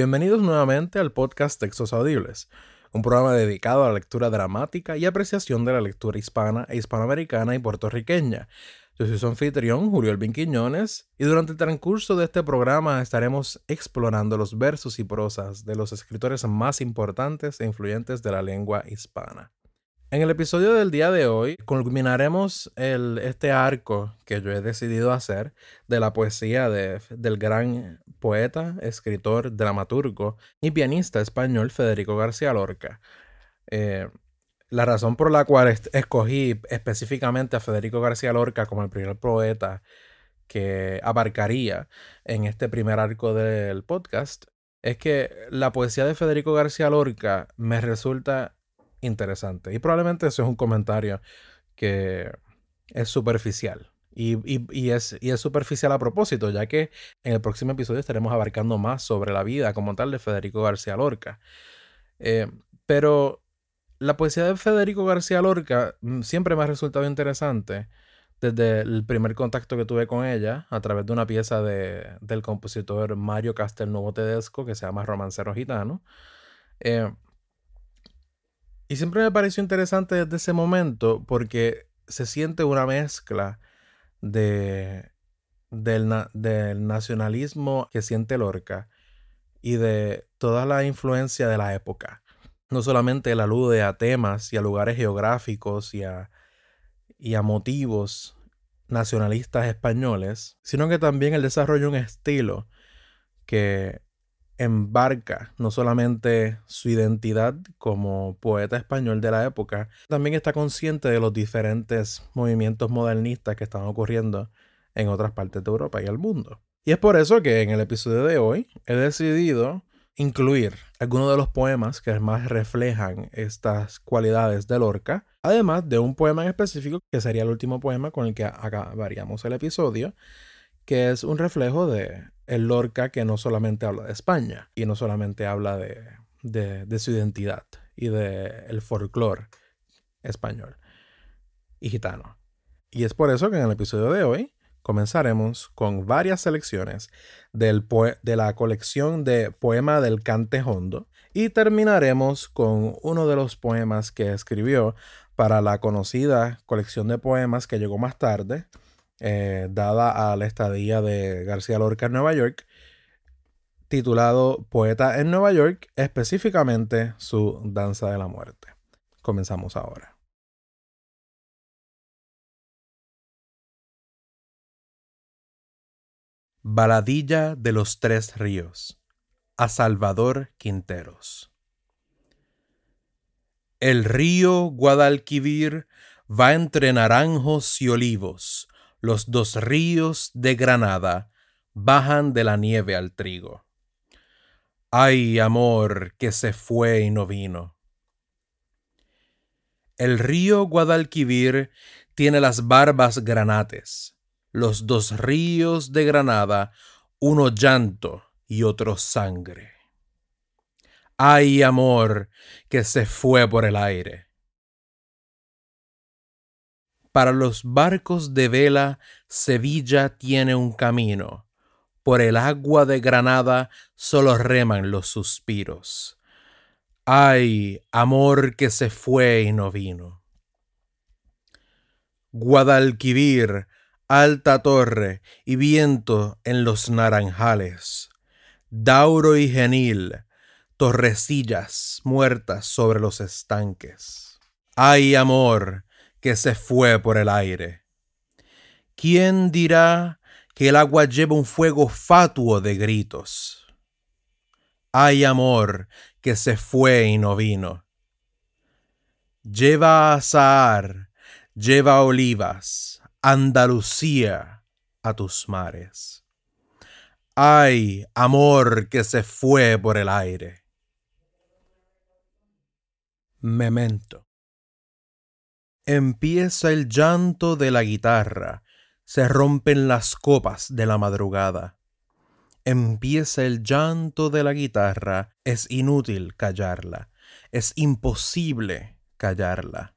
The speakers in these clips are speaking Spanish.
Bienvenidos nuevamente al podcast Textos Audibles, un programa dedicado a la lectura dramática y apreciación de la lectura hispana e hispanoamericana y puertorriqueña. Yo soy su anfitrión, Julio Elvin Quiñones, y durante el transcurso de este programa estaremos explorando los versos y prosas de los escritores más importantes e influyentes de la lengua hispana. En el episodio del día de hoy culminaremos este arco que yo he decidido hacer de la poesía del gran poeta, escritor, dramaturgo y pianista español Federico García Lorca. Eh, la razón por la cual escogí específicamente a Federico García Lorca como el primer poeta que abarcaría en este primer arco del podcast es que la poesía de Federico García Lorca me resulta interesante. Y probablemente eso es un comentario que es superficial. Y, es, es superficial a propósito, ya que en el próximo episodio estaremos abarcando más sobre la vida como tal de Federico García Lorca. Eh, pero la poesía de Federico García Lorca mm, siempre me ha resultado interesante desde el primer contacto que tuve con ella a través de una pieza de, del compositor Mario Castelnuovo Tedesco que se llama Romancero Gitano. Eh, y siempre me pareció interesante desde ese momento porque se siente una mezcla de, del, del nacionalismo que siente Lorca y de toda la influencia de la época. No solamente él alude a temas y a lugares geográficos y a, y a motivos nacionalistas españoles, sino que también él desarrolla un estilo que embarca no solamente su identidad como poeta español de la época, también está consciente de los diferentes movimientos modernistas que están ocurriendo en otras partes de Europa y el mundo. Y es por eso que en el episodio de hoy he decidido incluir algunos de los poemas que más reflejan estas cualidades de Lorca, además de un poema en específico que sería el último poema con el que acabaríamos el episodio, que es un reflejo de el Lorca que no solamente habla de España y no solamente habla de, su identidad y del el folclore español y gitano. Y es por eso que en el episodio de hoy comenzaremos con varias selecciones del de la colección de Poema del Cante Hondo y terminaremos con uno de los poemas que escribió para la conocida colección de poemas que llegó más tarde, eh, dada a la estadía de García Lorca en Nueva York, titulado Poeta en Nueva York, específicamente su Danza de la Muerte. Comenzamos ahora. Baladilla de los Tres Ríos, a Salvador Quinteros. El río Guadalquivir va entre naranjos y olivos, los dos ríos de Granada bajan de la nieve al trigo. Ay, amor, que se fue y no vino. El río Guadalquivir tiene las barbas granates, los dos ríos de Granada, uno llanto y otro sangre. Ay, amor, que se fue por el aire. Para los barcos de vela, Sevilla tiene un camino. Por el agua de Granada solo reman los suspiros. Ay, amor que se fue y no vino. Guadalquivir, alta torre y viento en los naranjales. Dauro y genil, torrecillas muertas sobre los estanques. Ay, amor, que se fue por el aire. ¿Quién dirá que el agua lleva un fuego fatuo de gritos? Hay amor que se fue y no vino. Lleva a Sahar, lleva olivas, Andalucía a tus mares. Ay, amor que se fue por el aire. Memento. Empieza el llanto de la guitarra, se rompen las copas de la madrugada. Empieza el llanto de la guitarra, es inútil callarla, es imposible callarla.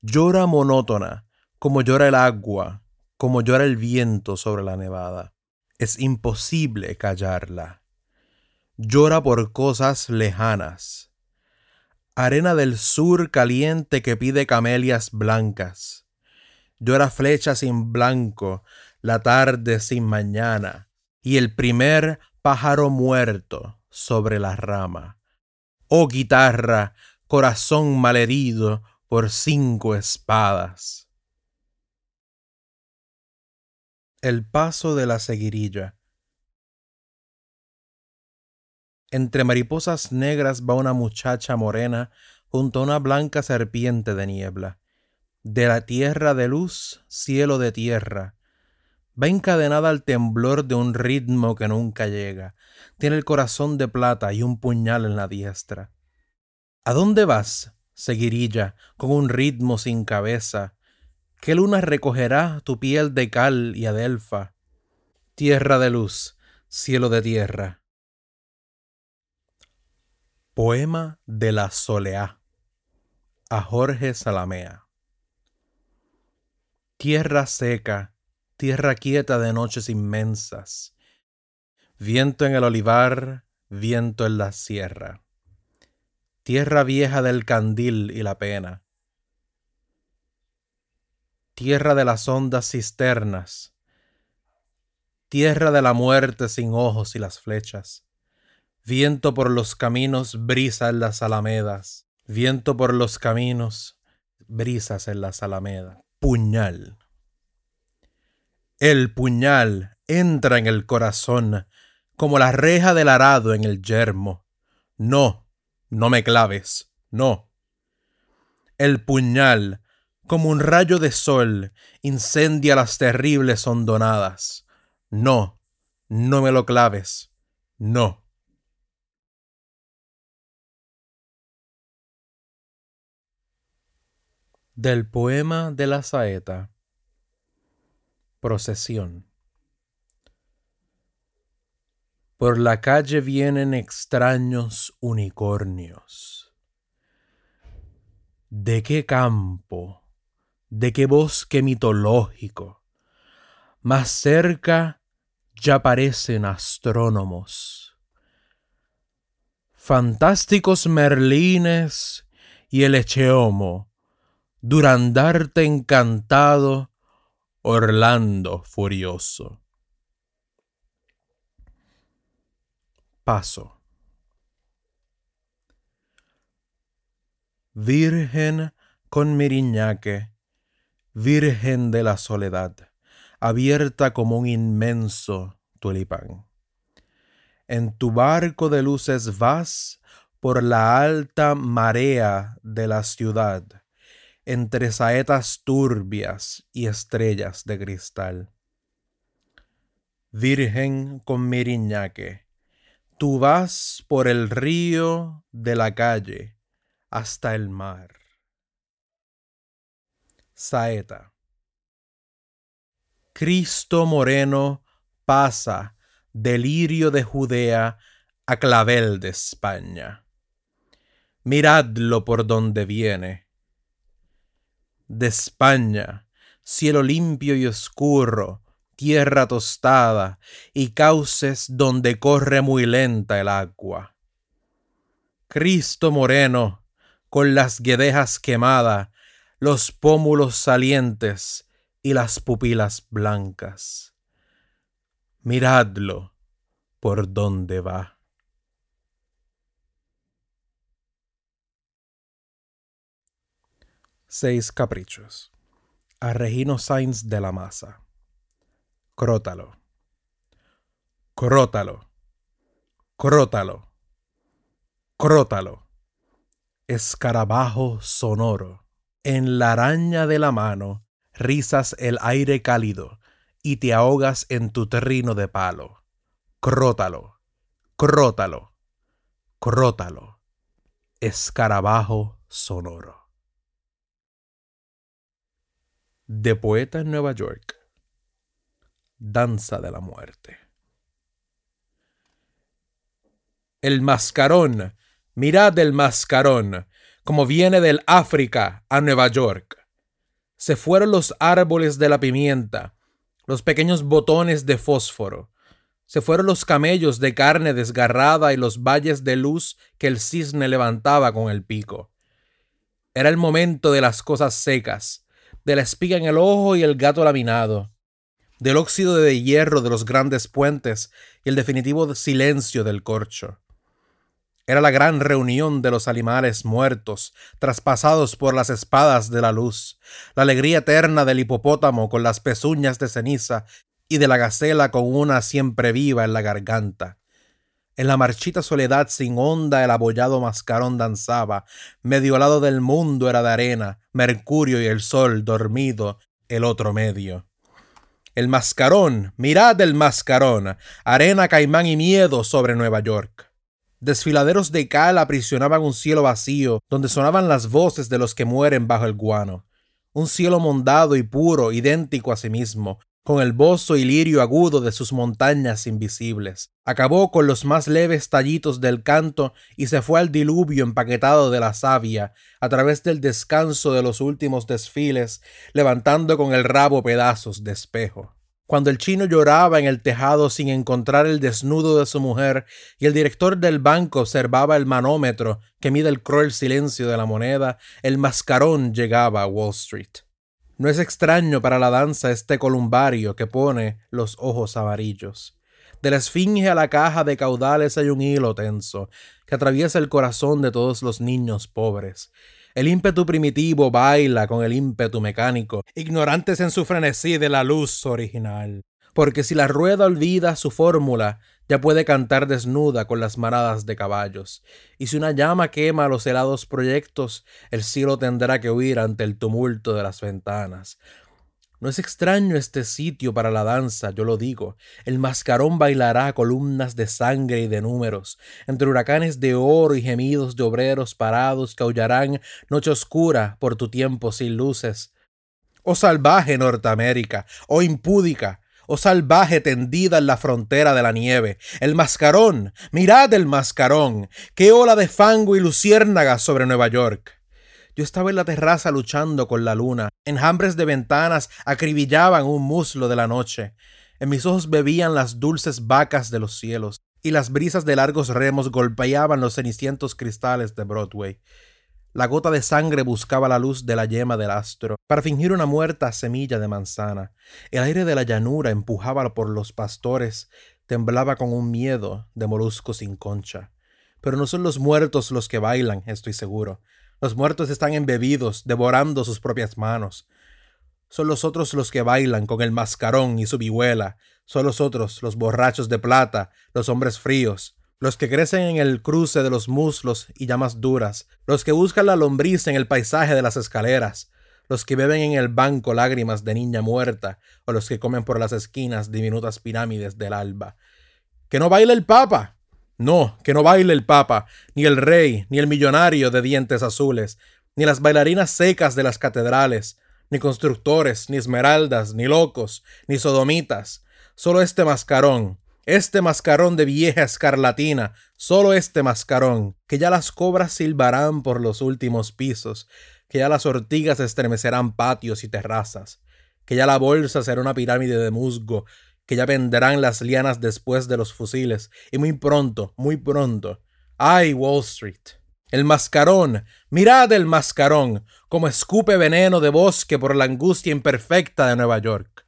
Llora monótona, como llora el agua, como llora el viento sobre la nevada. Es imposible callarla. llora por cosas lejanas. Arena del sur caliente que pide camelias blancas. Llora flecha sin blanco, la tarde sin mañana, y el primer pájaro muerto sobre la rama. Oh guitarra, corazón malherido por cinco espadas. El paso de la seguirilla. Entre mariposas negras va una muchacha morena junto a una blanca serpiente de niebla. De la tierra de luz, cielo de tierra. Va encadenada al temblor de un ritmo que nunca llega. Tiene el corazón de plata y un puñal en la diestra. ¿A dónde vas, seguirilla, con un ritmo sin cabeza? ¿Qué luna recogerá tu piel de cal y adelfa? Tierra de luz, cielo de tierra Poema de la Soleá a Jorge Salamea. Tierra seca, tierra quieta de noches inmensas, viento en el olivar, viento en la sierra, tierra vieja del candil y la pena, tierra de las hondas cisternas, tierra de la muerte sin ojos y las flechas Viento por los caminos, brisa en las alamedas. Viento por los caminos, brisas en las alamedas. Puñal. El puñal entra en el corazón como la reja del arado en el yermo. No, no me claves, no. El puñal, como un rayo de sol, incendia las terribles hondonadas. No, no me lo claves, no. Del poema de la saeta. Procesión. Por la calle vienen extraños unicornios. ¿De qué campo? ¿De qué bosque mitológico? Más cerca ya parecen astrónomos. Fantásticos merlines y el echeomo Durandarte encantado, Orlando furioso. Paso. Virgen con miriñaque, Virgen de la soledad, abierta como un inmenso tulipán. En tu barco de luces vas por la alta marea de la ciudad entre saetas turbias y estrellas de cristal. Virgen con miriñaque, tú vas por el río de la calle hasta el mar. Saeta. Cristo moreno pasa delirio de Judea a clavel de España. Miradlo por donde viene de España, cielo limpio y oscuro, tierra tostada y cauces donde corre muy lenta el agua. Cristo moreno, con las guedejas quemadas, los pómulos salientes y las pupilas blancas. Miradlo por donde va. Seis caprichos. A Regino Sainz de la Maza. Crótalo. Crótalo. Crótalo. Crótalo. Escarabajo sonoro. En la araña de la mano rizas el aire cálido y te ahogas en tu terrino de palo. Crótalo. Crótalo. Crótalo. Escarabajo sonoro. De Poeta en Nueva York. Danza de la Muerte. El mascarón. Mirad el mascarón, como viene del África a Nueva York. Se fueron los árboles de la pimienta, los pequeños botones de fósforo. Se fueron los camellos de carne desgarrada y los valles de luz que el cisne levantaba con el pico. Era el momento de las cosas secas, de la espiga en el ojo y el gato laminado, del óxido de hierro de los grandes puentes y el definitivo silencio del corcho. Era la gran reunión de los animales muertos, traspasados por las espadas de la luz, la alegría eterna del hipopótamo con las pezuñas de ceniza y de la gacela con una siempre viva en la garganta. En la marchita soledad sin onda el abollado mascarón danzaba, medio lado del mundo era de arena, Mercurio y el sol dormido, el otro medio. El mascarón, mirad el mascarón, arena, caimán y miedo sobre Nueva York. Desfiladeros de cal aprisionaban un cielo vacío, donde sonaban las voces de los que mueren bajo el guano. Un cielo mondado y puro, idéntico a sí mismo, con el bozo y lirio agudo de sus montañas invisibles. Acabó con los más leves tallitos del canto y se fue al diluvio empaquetado de la savia, a través del descanso de los últimos desfiles, levantando con el rabo pedazos de espejo cuando el chino lloraba en el tejado sin encontrar el desnudo de su mujer y el director del banco observaba el manómetro que mide el cruel silencio de la moneda, el mascarón llegaba a Wall Street. No es extraño para la danza este columbario que pone los ojos amarillos. De la esfinge a la caja de caudales hay un hilo tenso que atraviesa el corazón de todos los niños pobres el ímpetu primitivo baila con el ímpetu mecánico, ignorantes en su frenesí de la luz original. Porque si la rueda olvida su fórmula, ya puede cantar desnuda con las maradas de caballos. Y si una llama quema los helados proyectos, el cielo tendrá que huir ante el tumulto de las ventanas. No es extraño este sitio para la danza, yo lo digo. El mascarón bailará columnas de sangre y de números, entre huracanes de oro y gemidos de obreros parados que aullarán noche oscura por tu tiempo sin luces. Oh salvaje Norteamérica, oh impúdica, oh salvaje tendida en la frontera de la nieve, el mascarón, mirad el mascarón, qué ola de fango y luciérnagas sobre Nueva York. Yo estaba en la terraza luchando con la luna. Enjambres de ventanas acribillaban un muslo de la noche. En mis ojos bebían las dulces vacas de los cielos, y las brisas de largos remos golpeaban los cenicientos cristales de Broadway. La gota de sangre buscaba la luz de la yema del astro para fingir una muerta semilla de manzana. El aire de la llanura empujaba por los pastores, temblaba con un miedo de molusco sin concha. Pero no son los muertos los que bailan, estoy seguro. Los muertos están embebidos, devorando sus propias manos. Son los otros los que bailan con el mascarón y su vihuela. Son los otros, los borrachos de plata, los hombres fríos, los que crecen en el cruce de los muslos y llamas duras, los que buscan la lombriz en el paisaje de las escaleras, los que beben en el banco lágrimas de niña muerta, o los que comen por las esquinas diminutas pirámides del alba. ¡Que no baile el Papa! No, que no baile el Papa, ni el rey, ni el millonario de dientes azules, ni las bailarinas secas de las catedrales, ni constructores, ni esmeraldas, ni locos, ni sodomitas. Solo este mascarón, este mascarón de vieja escarlatina, solo este mascarón, que ya las cobras silbarán por los últimos pisos, que ya las ortigas estremecerán patios y terrazas, que ya la bolsa será una pirámide de musgo, que ya vendrán las lianas después de los fusiles, y muy pronto, muy pronto. ¡Ay, Wall Street! El mascarón, mirad el mascarón, como escupe veneno de bosque por la angustia imperfecta de Nueva York.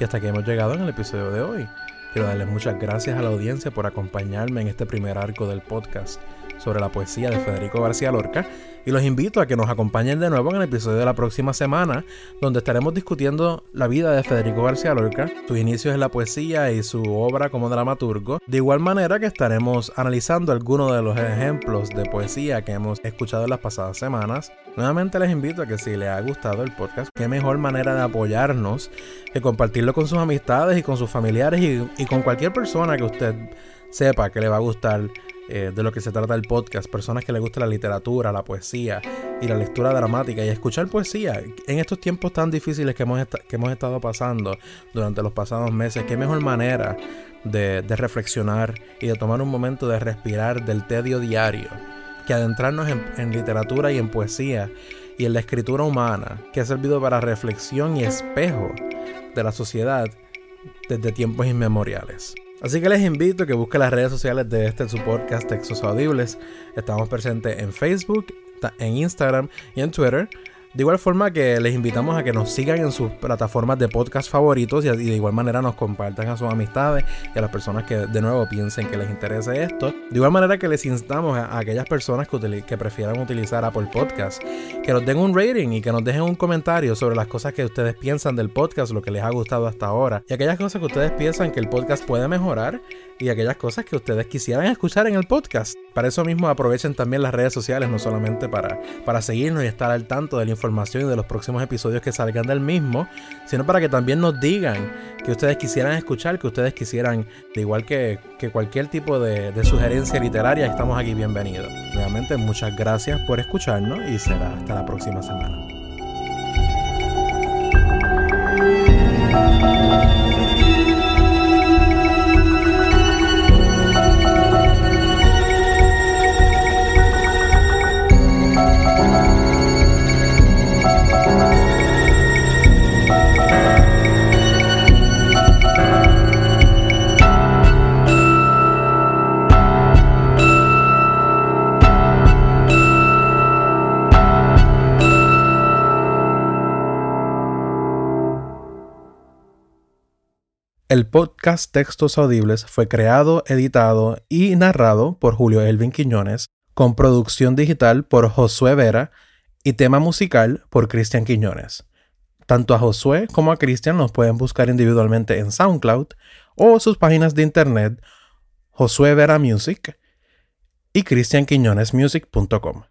Y hasta que hemos llegado en el episodio de hoy. Quiero darles muchas gracias a la audiencia por acompañarme en este primer arco del podcast sobre la poesía de Federico García Lorca y los invito a que nos acompañen de nuevo en el episodio de la próxima semana donde estaremos discutiendo la vida de Federico García Lorca, sus inicios en la poesía y su obra como dramaturgo, de igual manera que estaremos analizando algunos de los ejemplos de poesía que hemos escuchado en las pasadas semanas. Nuevamente les invito a que si les ha gustado el podcast, qué mejor manera de apoyarnos que compartirlo con sus amistades y con sus familiares y, con cualquier persona que usted sepa que le va a gustar eh, de lo que se trata el podcast, personas que les gusta la literatura, la poesía y la lectura dramática y escuchar poesía en estos tiempos tan difíciles que hemos, que hemos estado pasando durante los pasados meses, qué mejor manera de, reflexionar y de tomar un momento de respirar del tedio diario que adentrarnos en, literatura y en poesía y en la escritura humana, que ha servido para reflexión y espejo de la sociedad desde tiempos inmemoriales. Así que les invito a que busquen las redes sociales de este su podcast Textos Audibles. Estamos presentes en Facebook, en Instagram y en Twitter. De igual forma que les invitamos a que nos sigan en sus plataformas de podcast favoritos y, de igual manera nos compartan a sus amistades y a las personas que de nuevo piensen que les interese esto. De igual manera que les instamos a, aquellas personas que, que, prefieran utilizar Apple Podcast, que nos den un rating y que nos dejen un comentario sobre las cosas que ustedes piensan del podcast, lo que les ha gustado hasta ahora y aquellas cosas que ustedes piensan que el podcast puede mejorar y aquellas cosas que ustedes quisieran escuchar en el podcast. Para eso mismo aprovechen también las redes sociales, no solamente para, para seguirnos y estar al tanto de la información y de los próximos episodios que salgan del mismo, sino para que también nos digan que ustedes quisieran escuchar, que ustedes quisieran, de igual que, cualquier tipo de, de sugerencia literaria, estamos aquí bienvenidos. Nuevamente, muchas gracias por escucharnos y será hasta la próxima semana. El podcast Textos Audibles fue creado, editado y narrado por Julio Elvin Quiñones, con producción digital por Josué Vera y tema musical por Cristian Quiñones. Tanto a Josué como a Cristian nos pueden buscar individualmente en SoundCloud o sus páginas de internet Josué Vera Music y cristianquiñonesmusic.com.